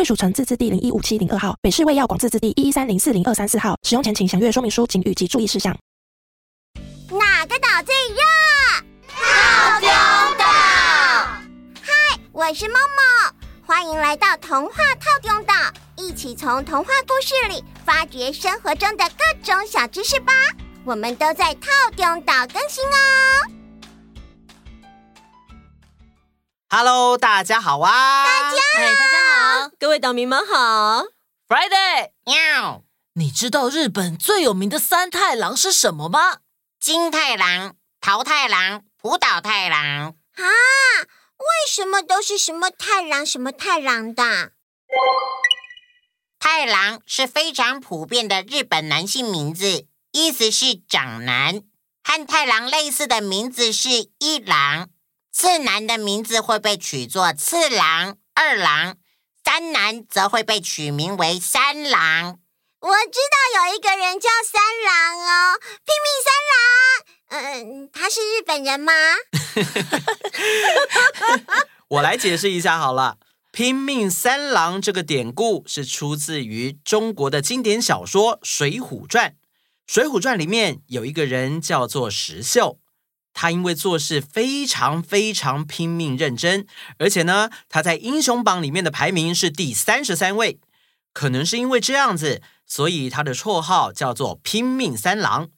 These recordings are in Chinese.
贵属城自治地零一五七零二号，北市卫药广自治地一一三零四零二三四号。使用前请详阅说明书、警语及注意事项。哪个岛最热？套丁岛。嗨，我是梦梦，欢迎来到童话套丁岛，一起从童话故事里发掘生活中的各种小知识吧。我们都在套丁岛更新哦。Hello，大家好啊！大家好，大家好，各位岛民们好。Friday，喵！你知道日本最有名的三太郎是什么吗？金太郎、桃太郎、浦岛太郎。啊，为什么都是什么太郎、什么太郎的？太郎是非常普遍的日本男性名字，意思是长男。和太郎类似的名字是一郎。次男的名字会被取作次郎、二郎，三男则会被取名为三郎。我知道有一个人叫三郎哦，拼命三郎。嗯，他是日本人吗？我来解释一下好了，“拼命三郎”这个典故是出自于中国的经典小说《水浒传》。《水浒传》里面有一个人叫做石秀。他因为做事非常非常拼命认真，而且呢，他在英雄榜里面的排名是第三十三位。可能是因为这样子，所以他的绰号叫做“拼命三郎”。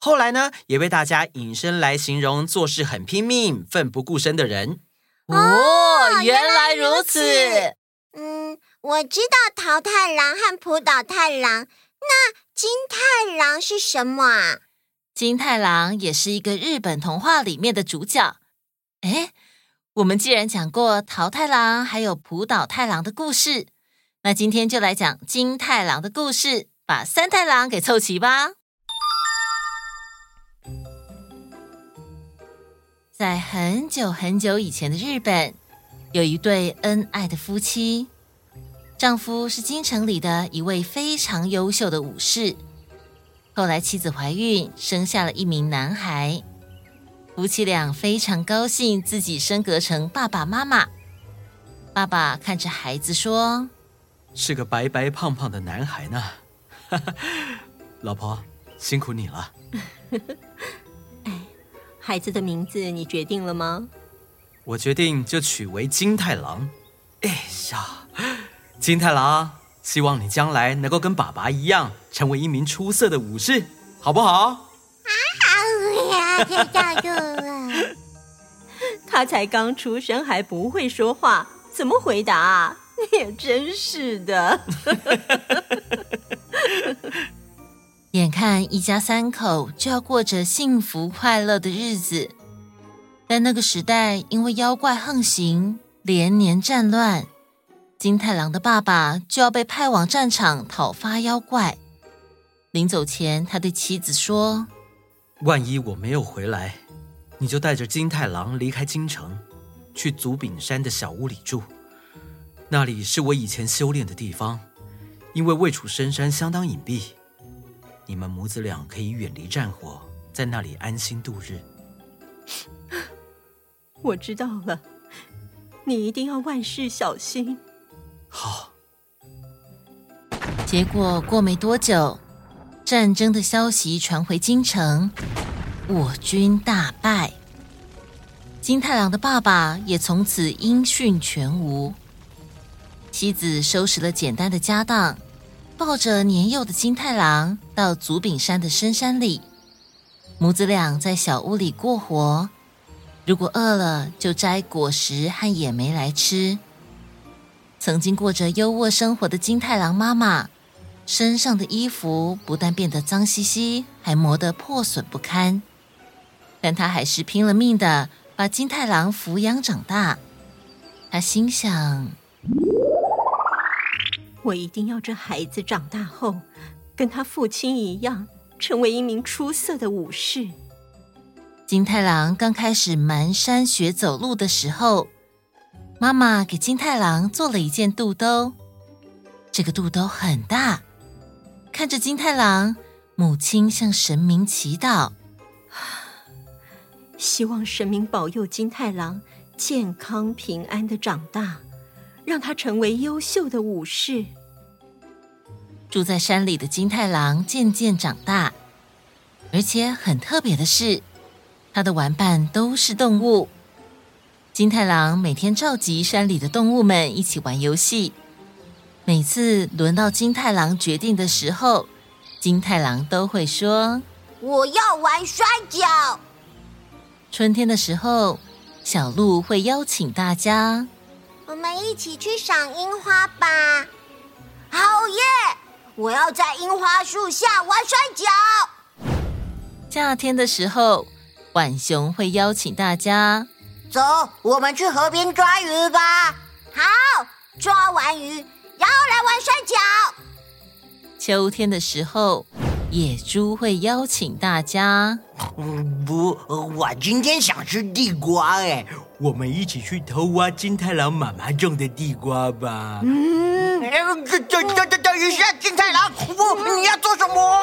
后来呢，也被大家引申来形容做事很拼命、奋不顾身的人。哦，原来如此。嗯，我知道桃太郎和浦岛太郎，那金太郎是什么啊？金太郎也是一个日本童话里面的主角。哎，我们既然讲过桃太郎还有浦岛太郎的故事，那今天就来讲金太郎的故事，把三太郎给凑齐吧。在很久很久以前的日本，有一对恩爱的夫妻，丈夫是京城里的一位非常优秀的武士。后来妻子怀孕，生下了一名男孩，夫妻俩非常高兴自己升格成爸爸妈妈。爸爸看着孩子说：“是个白白胖胖的男孩呢。”老婆，辛苦你了。哎，孩子的名字你决定了吗？我决定就取为金太郎。哎呀，金太郎。希望你将来能够跟爸爸一样，成为一名出色的武士，好不好？啊，好呀，太大度了。他才刚出生，还不会说话，怎么回答？也真是的。眼看一家三口就要过着幸福快乐的日子，但那个时代因为妖怪横行，连年战乱。金太郎的爸爸就要被派往战场讨伐妖怪。临走前，他对妻子说：“万一我没有回来，你就带着金太郎离开京城，去祖丙山的小屋里住。那里是我以前修炼的地方，因为位处深山，相当隐蔽。你们母子俩可以远离战火，在那里安心度日。”我知道了，你一定要万事小心。好。结果过没多久，战争的消息传回京城，我军大败。金太郎的爸爸也从此音讯全无。妻子收拾了简单的家当，抱着年幼的金太郎到祖炳山的深山里，母子俩在小屋里过活。如果饿了，就摘果实和野莓来吃。曾经过着优渥生活的金太郎妈妈，身上的衣服不但变得脏兮兮，还磨得破损不堪。但她还是拼了命的把金太郎抚养长大。她心想：我一定要这孩子长大后，跟他父亲一样，成为一名出色的武士。金太郎刚开始蹒跚学走路的时候，妈妈给金太郎做了一件肚兜。这个肚兜很大，看着金太郎，母亲向神明祈祷，希望神明保佑金太郎健康平安的长大，让他成为优秀的武士。住在山里的金太郎渐渐长大，而且很特别的是，他的玩伴都是动物。金太郎每天召集山里的动物们一起玩游戏。每次轮到金太郎决定的时候，金太郎都会说：“我要玩摔跤。”春天的时候，小鹿会邀请大家：“我们一起去赏樱花吧！”好耶！我要在樱花树下玩摔跤。夏天的时候，浣熊会邀请大家：“走，我们去河边抓鱼吧！”好，抓完鱼。然后来玩摔跤。秋天的时候，野猪会邀请大家。嗯，不，我今天想吃地瓜哎，我们一起去偷挖金太郎妈妈种的地瓜吧。嗯，等等等等等一下，金太郎，不，你要做什么？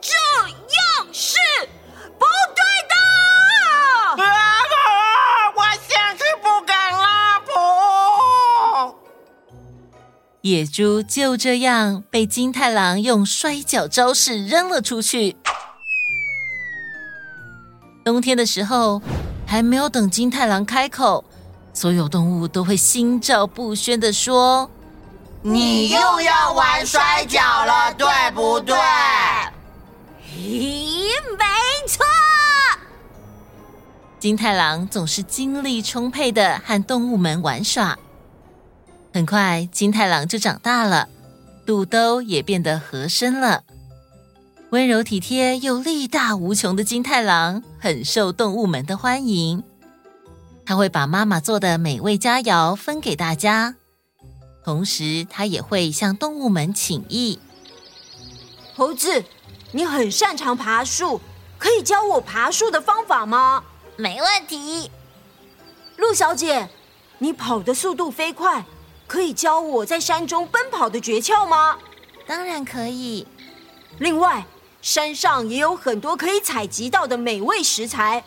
这样是不对的。啊野猪就这样被金太郎用摔跤招式扔了出去。冬天的时候，还没有等金太郎开口，所有动物都会心照不宣的说：“你又要玩摔跤了，对不对？”咦，没错。金太郎总是精力充沛的和动物们玩耍。很快，金太郎就长大了，肚兜也变得合身了。温柔体贴又力大无穷的金太郎很受动物们的欢迎。他会把妈妈做的美味佳肴分给大家，同时他也会向动物们请益。猴子，你很擅长爬树，可以教我爬树的方法吗？没问题。陆小姐，你跑的速度飞快。可以教我在山中奔跑的诀窍吗？当然可以。另外，山上也有很多可以采集到的美味食材。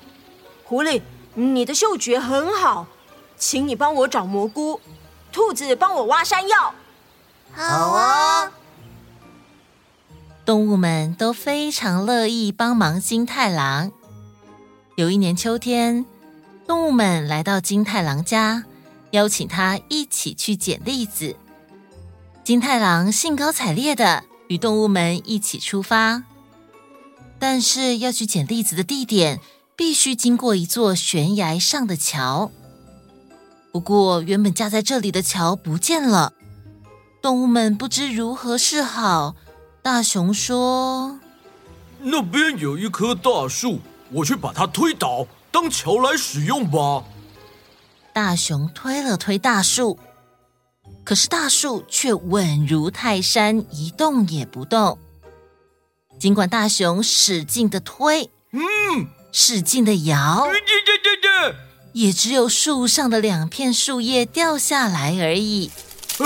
狐狸，你的嗅觉很好，请你帮我找蘑菇。兔子，帮我挖山药。好啊。动物们都非常乐意帮忙金太郎。有一年秋天，动物们来到金太郎家。邀请他一起去捡栗子。金太郎兴高采烈的与动物们一起出发，但是要去捡栗子的地点必须经过一座悬崖上的桥。不过，原本架在这里的桥不见了，动物们不知如何是好。大熊说：“那边有一棵大树，我去把它推倒，当桥来使用吧。”大熊推了推大树，可是大树却稳如泰山，一动也不动。尽管大熊使劲的推，嗯，使劲的摇，对对对对，也只有树上的两片树叶掉下来而已。啊，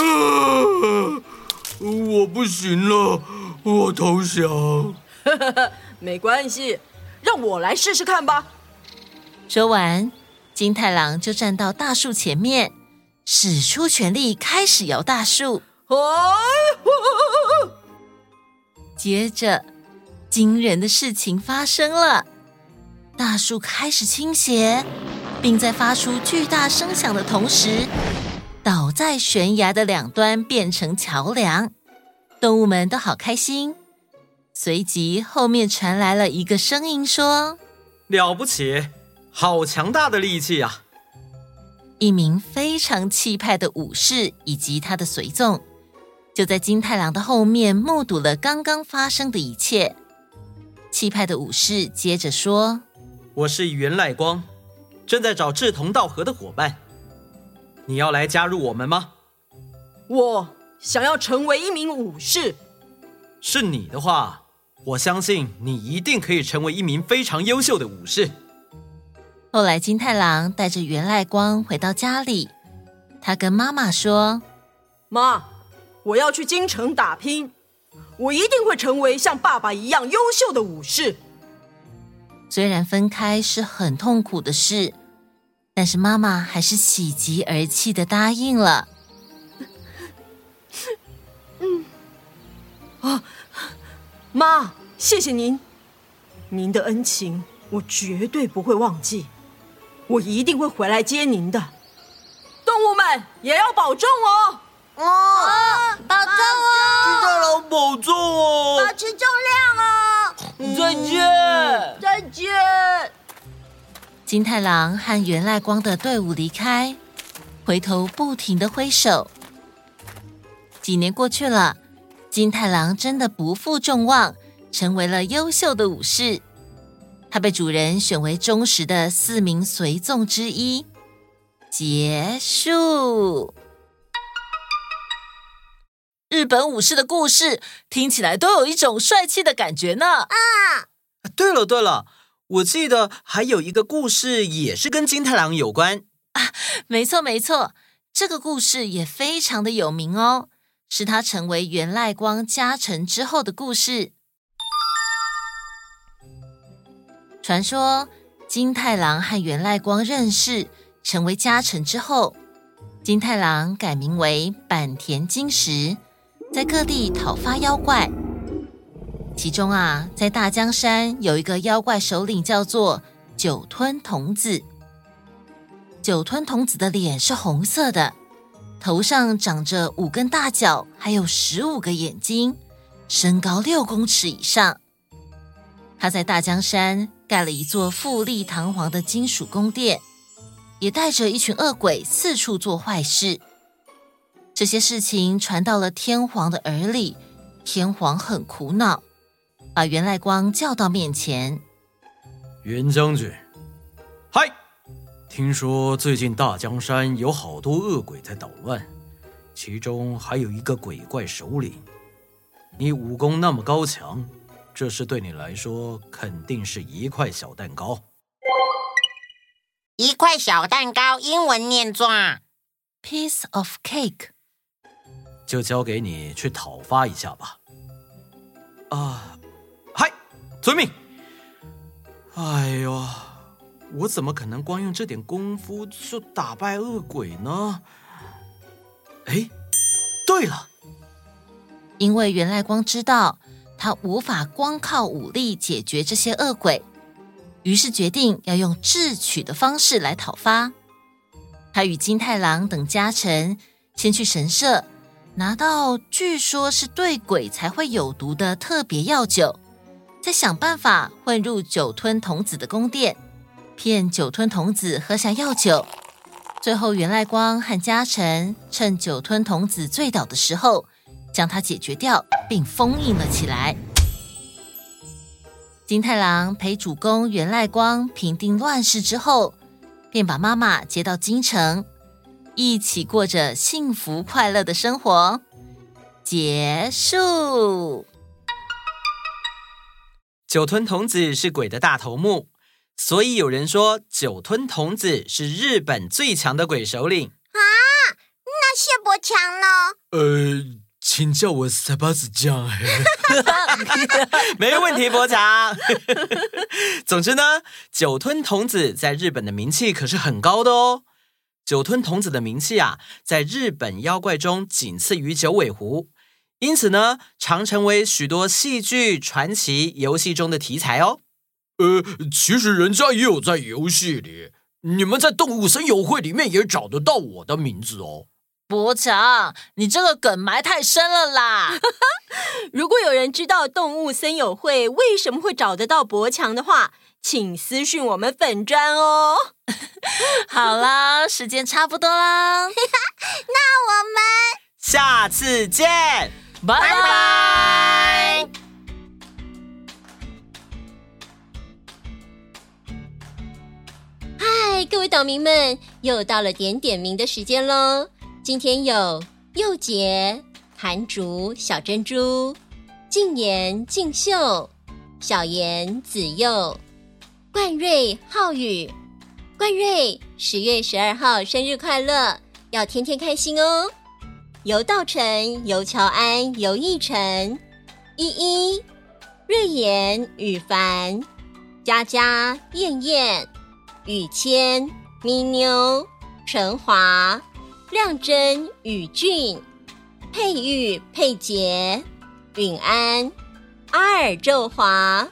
我不行了，我投降。没关系，让我来试试看吧。说完。金太郎就站到大树前面，使出全力开始摇大树。接着，惊人的事情发生了，大树开始倾斜，并在发出巨大声响的同时，倒在悬崖的两端，变成桥梁。动物们都好开心。随即，后面传来了一个声音说：“了不起！”好强大的力气啊！一名非常气派的武士以及他的随从，就在金太郎的后面目睹了刚刚发生的一切。气派的武士接着说：“我是源赖光，正在找志同道合的伙伴。你要来加入我们吗？”我想要成为一名武士。是你的话，我相信你一定可以成为一名非常优秀的武士。后来，金太郎带着源赖光回到家里，他跟妈妈说：“妈，我要去京城打拼，我一定会成为像爸爸一样优秀的武士。”虽然分开是很痛苦的事，但是妈妈还是喜极而泣的答应了。嗯，啊，妈，谢谢您，您的恩情我绝对不会忘记。我一定会回来接您的，动物们也要保重哦！哦，哦保重哦！金太郎保重哦！保持重量哦！再见，再见！金太郎和源赖光的队伍离开，回头不停的挥手。几年过去了，金太郎真的不负众望，成为了优秀的武士。他被主人选为忠实的四名随从之一。结束。日本武士的故事听起来都有一种帅气的感觉呢。啊，对了对了，我记得还有一个故事也是跟金太郎有关啊。没错没错，这个故事也非常的有名哦，是他成为源赖光家臣之后的故事。传说金太郎和源赖光认识，成为家臣之后，金太郎改名为坂田金石，在各地讨伐妖怪。其中啊，在大江山有一个妖怪首领叫做酒吞童子。酒吞童子的脸是红色的，头上长着五根大角，还有十五个眼睛，身高六公尺以上。他在大江山盖了一座富丽堂皇的金属宫殿，也带着一群恶鬼四处做坏事。这些事情传到了天皇的耳里，天皇很苦恼，把源赖光叫到面前。袁将军，嗨，听说最近大江山有好多恶鬼在捣乱，其中还有一个鬼怪首领。你武功那么高强。这事对你来说肯定是一块小蛋糕。一块小蛋糕，英文念作 “piece of cake”。就交给你去讨伐一下吧。啊，嗨，遵命。哎呦，我怎么可能光用这点功夫就打败恶鬼呢？哎，对了，因为源赖光知道。他无法光靠武力解决这些恶鬼，于是决定要用智取的方式来讨伐。他与金太郎等家臣先去神社，拿到据说是对鬼才会有毒的特别药酒，再想办法混入酒吞童子的宫殿，骗酒吞童子喝下药酒。最后，源赖光和家臣趁酒吞童子醉倒的时候，将他解决掉，并封印了起来。金太郎陪主公源赖光平定乱世之后，便把妈妈接到京城，一起过着幸福快乐的生活。结束。酒吞童子是鬼的大头目，所以有人说酒吞童子是日本最强的鬼首领啊。那谢伯强呢？呃。请叫我三八子酱，没问题，伯强。总之呢，酒吞童子在日本的名气可是很高的哦。酒吞童子的名气啊，在日本妖怪中仅次于九尾狐，因此呢，常成为许多戏剧、传奇、游戏中的题材哦。呃，其实人家也有在游戏里，你们在动物森友会里面也找得到我的名字哦。博强，你这个梗埋太深了啦！如果有人知道动物森友会为什么会找得到博强的话，请私讯我们粉砖哦。好啦，时间差不多啦，那我们下次见，拜拜。各位岛民们，又到了点点名的时间喽。今天有佑杰、韩竹、小珍珠、静言、静秀、小妍、子佑、冠瑞、浩宇。冠瑞，十月十二号生日快乐，要天天开心哦！游道成、游乔安、游奕晨、依依、瑞妍、羽凡、佳佳、燕燕、雨谦、咪妞、陈华、亮真、宇俊、佩玉、佩杰、允安、阿尔宙华、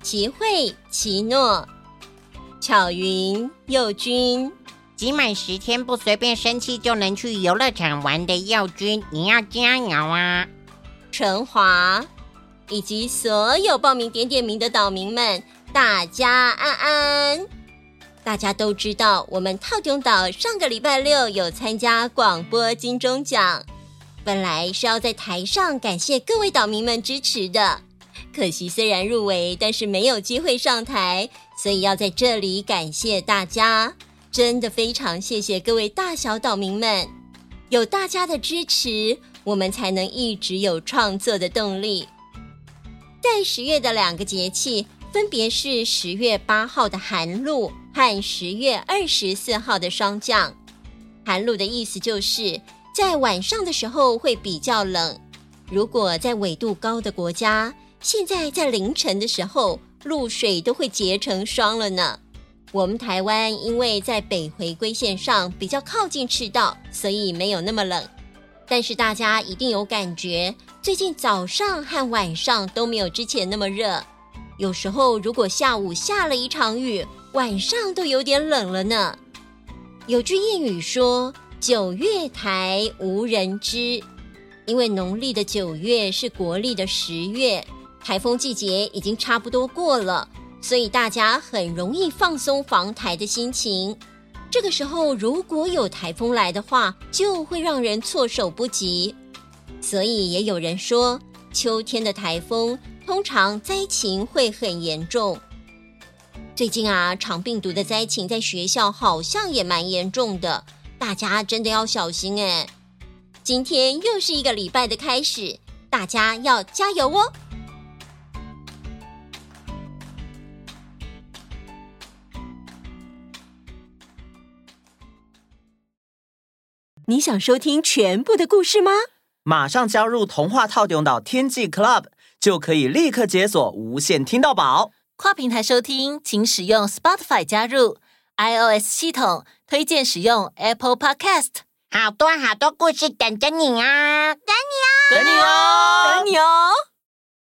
齐慧、齐诺。巧云、佑君，集满十天不随便生气就能去游乐场玩的耀君，你要加油啊！陈华，以及所有报名点点名的岛民们，大家安安。大家都知道，我们套中岛上个礼拜六有参加广播金钟奖，本来是要在台上感谢各位岛民们支持的。可惜，虽然入围，但是没有机会上台，所以要在这里感谢大家，真的非常谢谢各位大小岛民们，有大家的支持，我们才能一直有创作的动力。在十月的两个节气，分别是十月八号的寒露和十月二十四号的霜降。寒露的意思就是在晚上的时候会比较冷，如果在纬度高的国家。现在在凌晨的时候，露水都会结成霜了呢。我们台湾因为在北回归线上比较靠近赤道，所以没有那么冷。但是大家一定有感觉，最近早上和晚上都没有之前那么热。有时候如果下午下了一场雨，晚上都有点冷了呢。有句谚语说：“九月台无人知”，因为农历的九月是国历的十月。台风季节已经差不多过了，所以大家很容易放松防台的心情。这个时候如果有台风来的话，就会让人措手不及。所以也有人说，秋天的台风通常灾情会很严重。最近啊，肠病毒的灾情在学校好像也蛮严重的，大家真的要小心哎。今天又是一个礼拜的开始，大家要加油哦！你想收听全部的故事吗？马上加入童话套用岛天际 Club，就可以立刻解锁无线听到宝。跨平台收听请使用 spotify 加入。ios 系统推荐使用 apple podcast 好多好多故事等着你啊等你哦等你哦。等你哦。